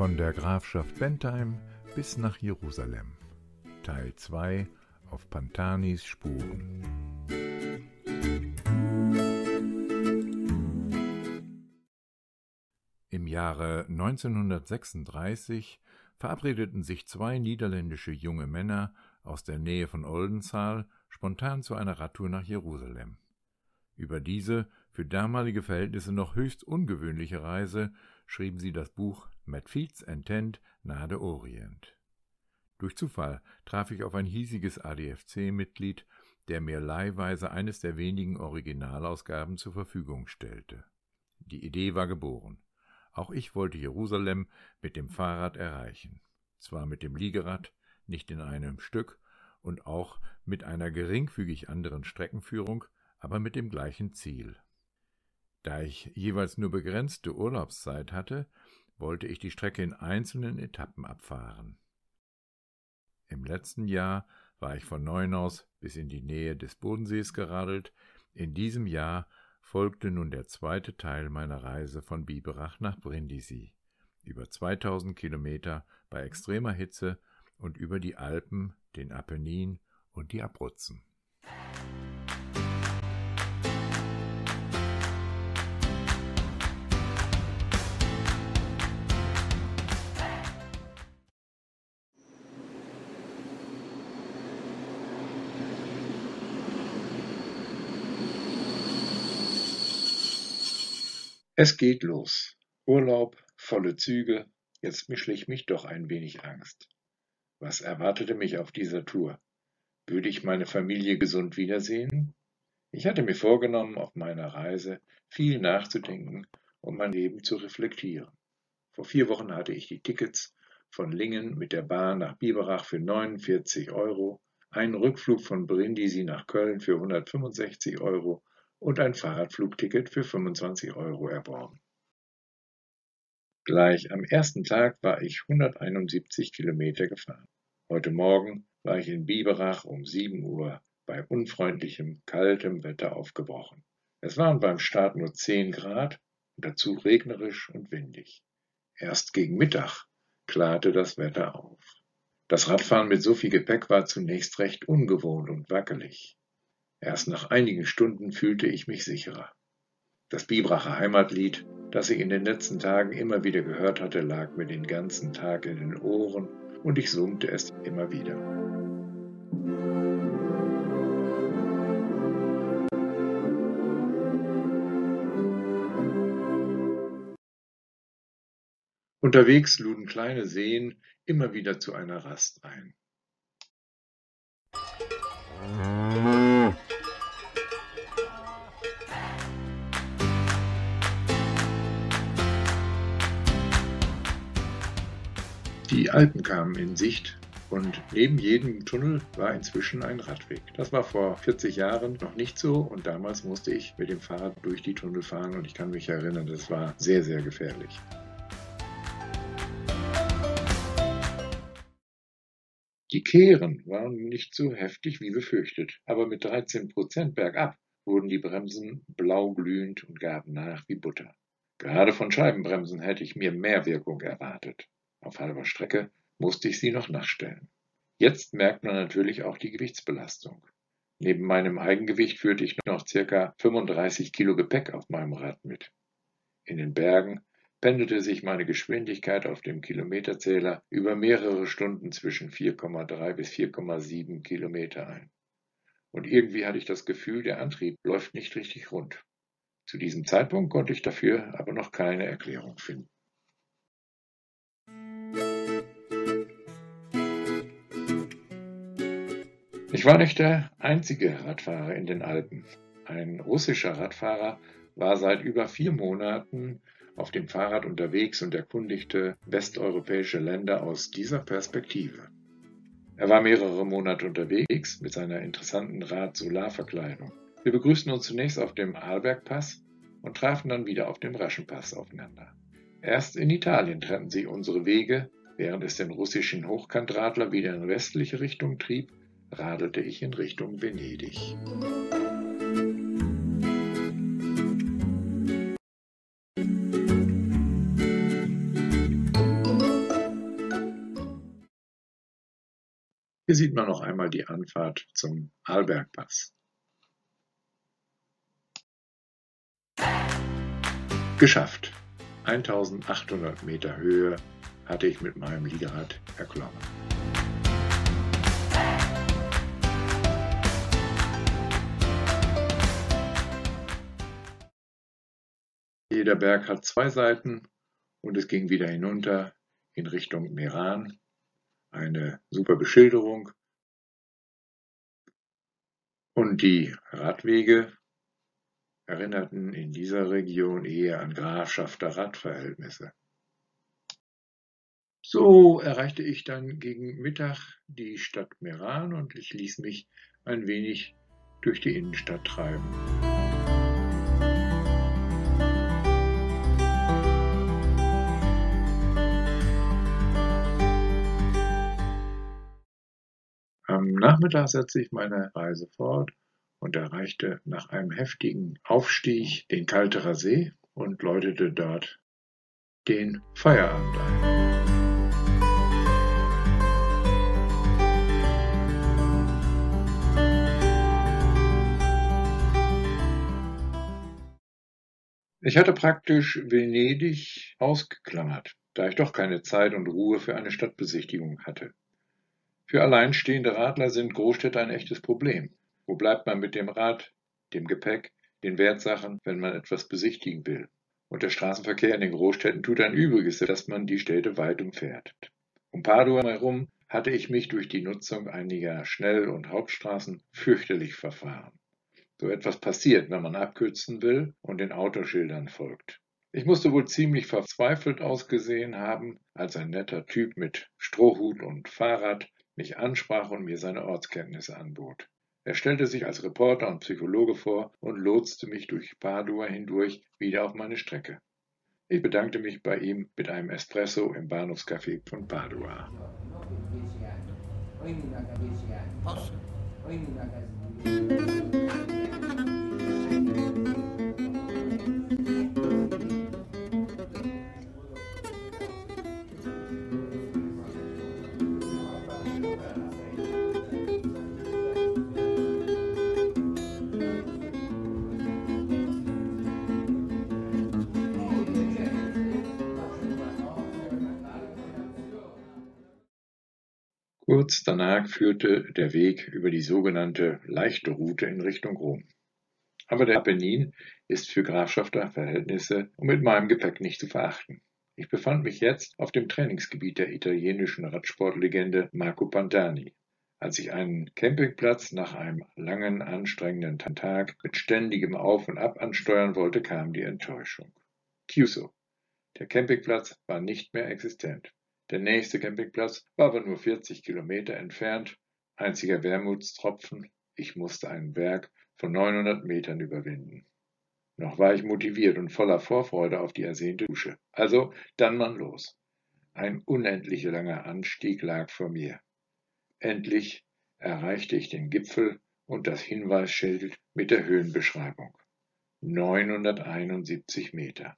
Von der Grafschaft Bentheim bis nach Jerusalem. Teil 2 auf Pantanis Spuren. Im Jahre 1936 verabredeten sich zwei niederländische junge Männer aus der Nähe von Oldenzaal spontan zu einer Radtour nach Jerusalem. Über diese für damalige Verhältnisse noch höchst ungewöhnliche Reise schrieben sie das Buch Intent nahe der Orient. Durch Zufall traf ich auf ein hiesiges ADFC-Mitglied, der mir leihweise eines der wenigen Originalausgaben zur Verfügung stellte. Die Idee war geboren. Auch ich wollte Jerusalem mit dem Fahrrad erreichen. Zwar mit dem Liegerad, nicht in einem Stück und auch mit einer geringfügig anderen Streckenführung, aber mit dem gleichen Ziel. Da ich jeweils nur begrenzte Urlaubszeit hatte, wollte ich die Strecke in einzelnen Etappen abfahren. Im letzten Jahr war ich von Neunaus bis in die Nähe des Bodensees geradelt, in diesem Jahr folgte nun der zweite Teil meiner Reise von Biberach nach Brindisi, über 2000 Kilometer bei extremer Hitze und über die Alpen, den Apennin und die Abruzzen. Es geht los. Urlaub, volle Züge, jetzt schlich mich doch ein wenig Angst. Was erwartete mich auf dieser Tour? Würde ich meine Familie gesund wiedersehen? Ich hatte mir vorgenommen, auf meiner Reise viel nachzudenken und mein Leben zu reflektieren. Vor vier Wochen hatte ich die Tickets von Lingen mit der Bahn nach Biberach für 49 Euro, einen Rückflug von Brindisi nach Köln für 165 Euro und ein Fahrradflugticket für 25 Euro erworben. Gleich am ersten Tag war ich 171 Kilometer gefahren. Heute Morgen war ich in Biberach um 7 Uhr bei unfreundlichem, kaltem Wetter aufgebrochen. Es waren beim Start nur 10 Grad und dazu regnerisch und windig. Erst gegen Mittag klarte das Wetter auf. Das Radfahren mit so viel Gepäck war zunächst recht ungewohnt und wackelig. Erst nach einigen Stunden fühlte ich mich sicherer. Das Bibracher Heimatlied, das ich in den letzten Tagen immer wieder gehört hatte, lag mir den ganzen Tag in den Ohren und ich summte es immer wieder. Unterwegs luden kleine Seen immer wieder zu einer Rast ein. Die Alpen kamen in Sicht und neben jedem Tunnel war inzwischen ein Radweg. Das war vor 40 Jahren noch nicht so und damals musste ich mit dem Fahrrad durch die Tunnel fahren und ich kann mich erinnern, das war sehr, sehr gefährlich. Die Kehren waren nicht so heftig wie befürchtet, aber mit 13 Prozent bergab wurden die Bremsen blauglühend und gaben nach wie Butter. Gerade von Scheibenbremsen hätte ich mir mehr Wirkung erwartet. Auf halber Strecke musste ich sie noch nachstellen. Jetzt merkt man natürlich auch die Gewichtsbelastung. Neben meinem Eigengewicht führte ich noch circa 35 Kilo Gepäck auf meinem Rad mit. In den Bergen pendelte sich meine Geschwindigkeit auf dem Kilometerzähler über mehrere Stunden zwischen 4,3 bis 4,7 Kilometer ein. Und irgendwie hatte ich das Gefühl, der Antrieb läuft nicht richtig rund. Zu diesem Zeitpunkt konnte ich dafür aber noch keine Erklärung finden. Ich war nicht der einzige Radfahrer in den Alpen. Ein russischer Radfahrer war seit über vier Monaten auf dem Fahrrad unterwegs und erkundigte westeuropäische Länder aus dieser Perspektive. Er war mehrere Monate unterwegs mit seiner interessanten Rad-Solarverkleidung. Wir begrüßten uns zunächst auf dem Arlbergpass und trafen dann wieder auf dem Raschenpass aufeinander. Erst in Italien trennten sich unsere Wege, während es den russischen Hochkantradler wieder in westliche Richtung trieb radelte ich in Richtung Venedig. Hier sieht man noch einmal die Anfahrt zum Arlbergpass. Geschafft! 1800 Meter Höhe hatte ich mit meinem Liegerad erklommen. Jeder Berg hat zwei Seiten und es ging wieder hinunter in Richtung Meran. Eine super Beschilderung. Und die Radwege erinnerten in dieser Region eher an Grafschafter-Radverhältnisse. So erreichte ich dann gegen Mittag die Stadt Meran und ich ließ mich ein wenig durch die Innenstadt treiben. Nachmittag setzte ich meine Reise fort und erreichte nach einem heftigen Aufstieg den Kalterer See und läutete dort den Feierabend ein. Ich hatte praktisch Venedig ausgeklammert, da ich doch keine Zeit und Ruhe für eine Stadtbesichtigung hatte. Für alleinstehende Radler sind Großstädte ein echtes Problem. Wo bleibt man mit dem Rad, dem Gepäck, den Wertsachen, wenn man etwas besichtigen will? Und der Straßenverkehr in den Großstädten tut ein Übriges, dass man die Städte weit umfährt. Um Padua herum hatte ich mich durch die Nutzung einiger Schnell- und Hauptstraßen fürchterlich verfahren. So etwas passiert, wenn man abkürzen will und den Autoschildern folgt. Ich musste wohl ziemlich verzweifelt ausgesehen haben, als ein netter Typ mit Strohhut und Fahrrad mich ansprach und mir seine Ortskenntnisse anbot. Er stellte sich als Reporter und Psychologe vor und lotste mich durch Padua hindurch wieder auf meine Strecke. Ich bedankte mich bei ihm mit einem Espresso im Bahnhofscafé von Padua. Posso? Kurz danach führte der Weg über die sogenannte Leichte Route in Richtung Rom. Aber der Apennin ist für Grafschafter Verhältnisse und mit meinem Gepäck nicht zu verachten. Ich befand mich jetzt auf dem Trainingsgebiet der italienischen Radsportlegende Marco Pantani. Als ich einen Campingplatz nach einem langen, anstrengenden Tag mit ständigem Auf und Ab ansteuern wollte, kam die Enttäuschung. Chiuso. Der Campingplatz war nicht mehr existent. Der nächste Campingplatz war aber nur 40 Kilometer entfernt. Einziger Wermutstropfen, ich musste einen Berg von 900 Metern überwinden. Noch war ich motiviert und voller Vorfreude auf die ersehnte Dusche. Also dann man los. Ein unendlich langer Anstieg lag vor mir. Endlich erreichte ich den Gipfel und das Hinweisschild mit der Höhenbeschreibung. 971 Meter.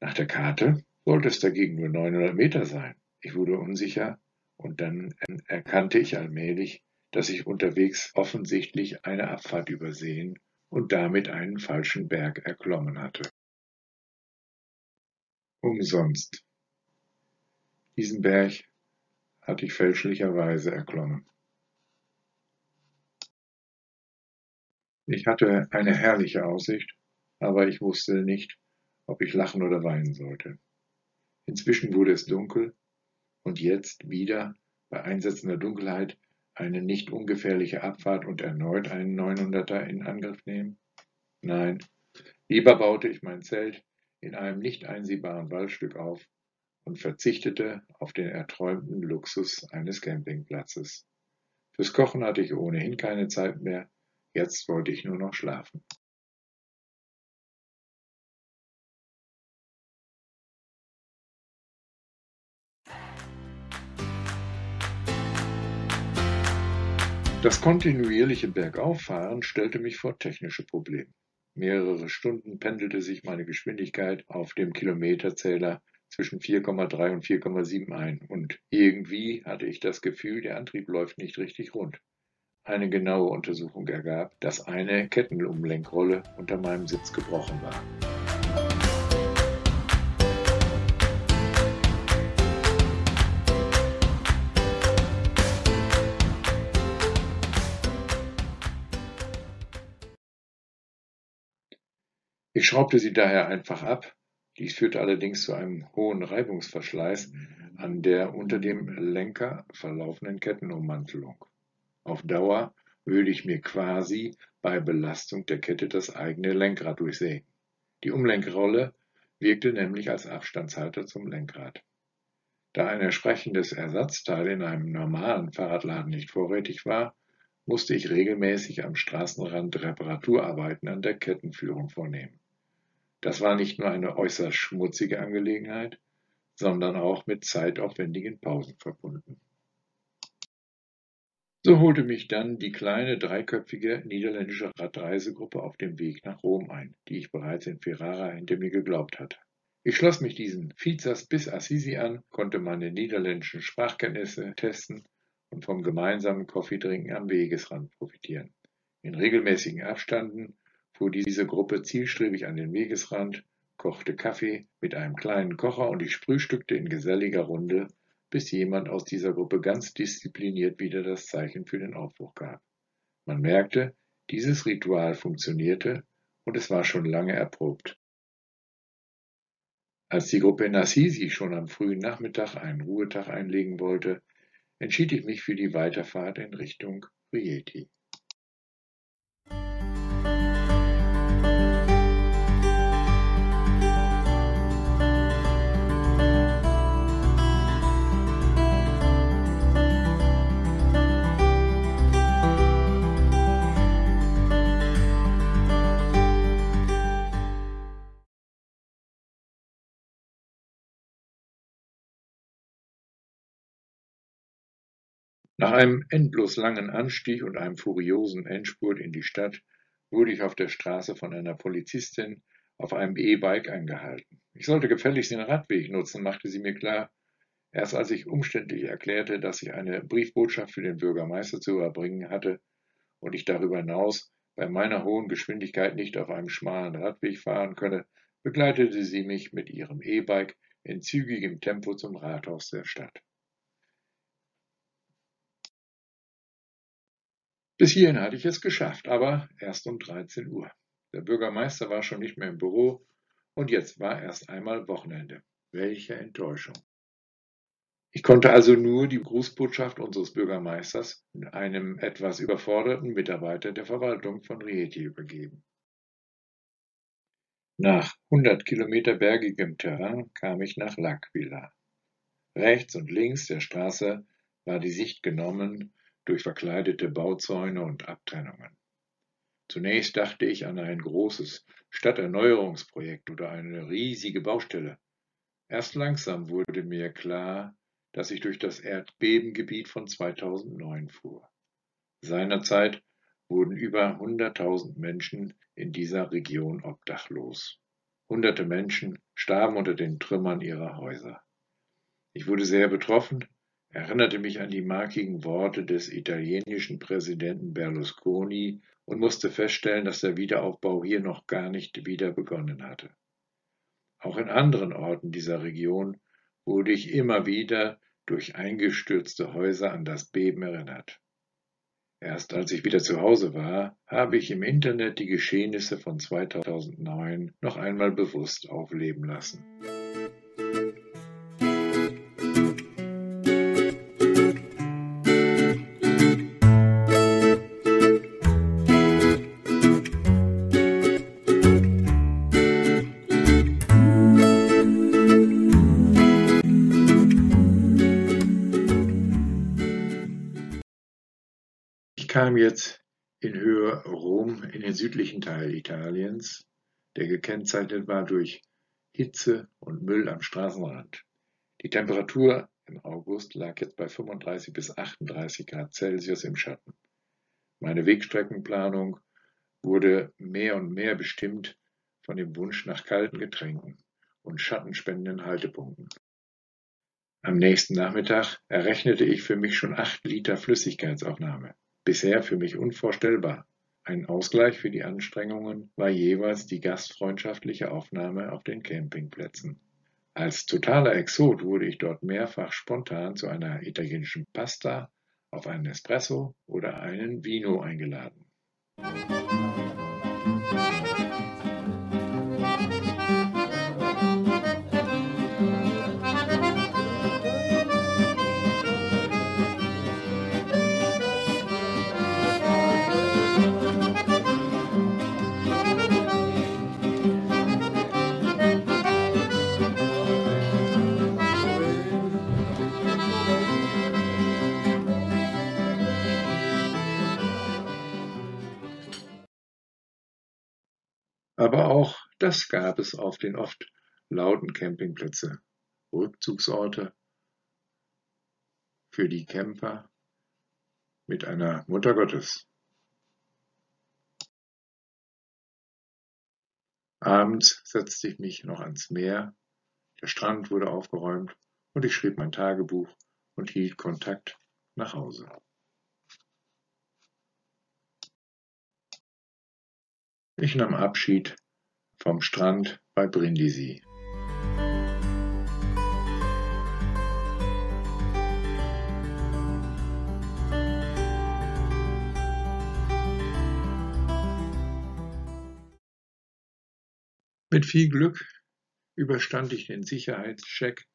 Nach der Karte sollte es dagegen nur 900 Meter sein. Ich wurde unsicher und dann erkannte ich allmählich, dass ich unterwegs offensichtlich eine Abfahrt übersehen und damit einen falschen Berg erklommen hatte. Umsonst. Diesen Berg hatte ich fälschlicherweise erklommen. Ich hatte eine herrliche Aussicht, aber ich wusste nicht, ob ich lachen oder weinen sollte. Inzwischen wurde es dunkel und jetzt wieder bei einsetzender Dunkelheit eine nicht ungefährliche Abfahrt und erneut einen 900er in Angriff nehmen? Nein, lieber baute ich mein Zelt in einem nicht einsehbaren Waldstück auf und verzichtete auf den erträumten Luxus eines Campingplatzes. Fürs Kochen hatte ich ohnehin keine Zeit mehr, jetzt wollte ich nur noch schlafen. Das kontinuierliche Bergauffahren stellte mich vor technische Probleme. Mehrere Stunden pendelte sich meine Geschwindigkeit auf dem Kilometerzähler zwischen 4,3 und 4,7 ein und irgendwie hatte ich das Gefühl, der Antrieb läuft nicht richtig rund. Eine genaue Untersuchung ergab, dass eine Kettenumlenkrolle unter meinem Sitz gebrochen war. Ich schraubte sie daher einfach ab, dies führte allerdings zu einem hohen Reibungsverschleiß an der unter dem Lenker verlaufenden Kettenummantelung. Auf Dauer würde ich mir quasi bei Belastung der Kette das eigene Lenkrad durchsägen. Die Umlenkrolle wirkte nämlich als Abstandshalter zum Lenkrad. Da ein entsprechendes Ersatzteil in einem normalen Fahrradladen nicht vorrätig war, musste ich regelmäßig am Straßenrand Reparaturarbeiten an der Kettenführung vornehmen. Das war nicht nur eine äußerst schmutzige Angelegenheit, sondern auch mit zeitaufwendigen Pausen verbunden. So holte mich dann die kleine dreiköpfige niederländische Radreisegruppe auf dem Weg nach Rom ein, die ich bereits in Ferrara hinter mir geglaubt hatte. Ich schloss mich diesen Vizas bis Assisi an, konnte meine niederländischen Sprachkenntnisse testen und vom gemeinsamen Kaffeetrinken am Wegesrand profitieren. In regelmäßigen Abständen fuhr diese Gruppe zielstrebig an den Wegesrand, kochte Kaffee mit einem kleinen Kocher und ich frühstückte in geselliger Runde, bis jemand aus dieser Gruppe ganz diszipliniert wieder das Zeichen für den Aufbruch gab. Man merkte, dieses Ritual funktionierte und es war schon lange erprobt. Als die Gruppe in Assisi schon am frühen Nachmittag einen Ruhetag einlegen wollte, entschied ich mich für die Weiterfahrt in Richtung Rieti. Nach einem endlos langen Anstieg und einem furiosen Endspurt in die Stadt wurde ich auf der Straße von einer Polizistin auf einem E-Bike angehalten. Ich sollte gefälligst den Radweg nutzen, machte sie mir klar. Erst als ich umständlich erklärte, dass ich eine Briefbotschaft für den Bürgermeister zu überbringen hatte und ich darüber hinaus bei meiner hohen Geschwindigkeit nicht auf einem schmalen Radweg fahren könne, begleitete sie mich mit ihrem E-Bike in zügigem Tempo zum Rathaus der Stadt. Bis hierhin hatte ich es geschafft, aber erst um 13 Uhr. Der Bürgermeister war schon nicht mehr im Büro und jetzt war erst einmal Wochenende. Welche Enttäuschung. Ich konnte also nur die Grußbotschaft unseres Bürgermeisters einem etwas überforderten Mitarbeiter der Verwaltung von Rieti übergeben. Nach 100 Kilometer bergigem Terrain kam ich nach L'Aquila. Rechts und links der Straße war die Sicht genommen durch verkleidete Bauzäune und Abtrennungen. Zunächst dachte ich an ein großes Stadterneuerungsprojekt oder eine riesige Baustelle. Erst langsam wurde mir klar, dass ich durch das Erdbebengebiet von 2009 fuhr. Seinerzeit wurden über 100.000 Menschen in dieser Region obdachlos. Hunderte Menschen starben unter den Trümmern ihrer Häuser. Ich wurde sehr betroffen erinnerte mich an die markigen Worte des italienischen Präsidenten Berlusconi und musste feststellen, dass der Wiederaufbau hier noch gar nicht wieder begonnen hatte. Auch in anderen Orten dieser Region wurde ich immer wieder durch eingestürzte Häuser an das Beben erinnert. Erst als ich wieder zu Hause war, habe ich im Internet die Geschehnisse von 2009 noch einmal bewusst aufleben lassen. Kam jetzt in Höhe Rom in den südlichen Teil Italiens, der gekennzeichnet war durch Hitze und Müll am Straßenrand. Die Temperatur im August lag jetzt bei 35 bis 38 Grad Celsius im Schatten. Meine Wegstreckenplanung wurde mehr und mehr bestimmt von dem Wunsch nach kalten Getränken und schattenspendenden Haltepunkten. Am nächsten Nachmittag errechnete ich für mich schon acht Liter Flüssigkeitsaufnahme. Bisher für mich unvorstellbar. Ein Ausgleich für die Anstrengungen war jeweils die gastfreundschaftliche Aufnahme auf den Campingplätzen. Als totaler Exot wurde ich dort mehrfach spontan zu einer italienischen Pasta, auf einen Espresso oder einen Vino eingeladen. Aber auch das gab es auf den oft lauten Campingplätze, Rückzugsorte für die Camper mit einer Mutter Gottes. Abends setzte ich mich noch ans Meer, der Strand wurde aufgeräumt und ich schrieb mein Tagebuch und hielt Kontakt nach Hause. Ich nahm Abschied vom Strand bei Brindisi. Mit viel Glück überstand ich den Sicherheitscheck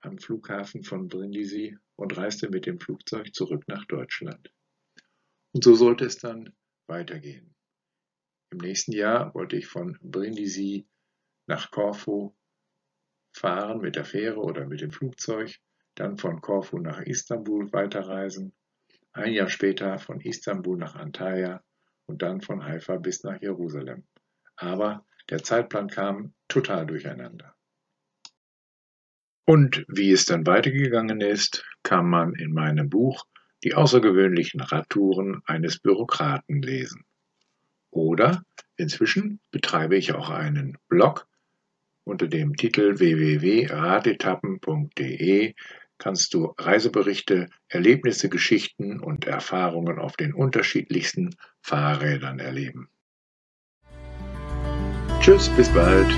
am Flughafen von Brindisi und reiste mit dem Flugzeug zurück nach Deutschland. Und so sollte es dann weitergehen. Im nächsten Jahr wollte ich von Brindisi nach Korfu fahren mit der Fähre oder mit dem Flugzeug, dann von Korfu nach Istanbul weiterreisen, ein Jahr später von Istanbul nach Antalya und dann von Haifa bis nach Jerusalem. Aber der Zeitplan kam total durcheinander. Und wie es dann weitergegangen ist, kann man in meinem Buch Die außergewöhnlichen Radtouren eines Bürokraten lesen. Oder inzwischen betreibe ich auch einen Blog unter dem Titel www.radetappen.de kannst du Reiseberichte, Erlebnisse, Geschichten und Erfahrungen auf den unterschiedlichsten Fahrrädern erleben. Tschüss, bis bald.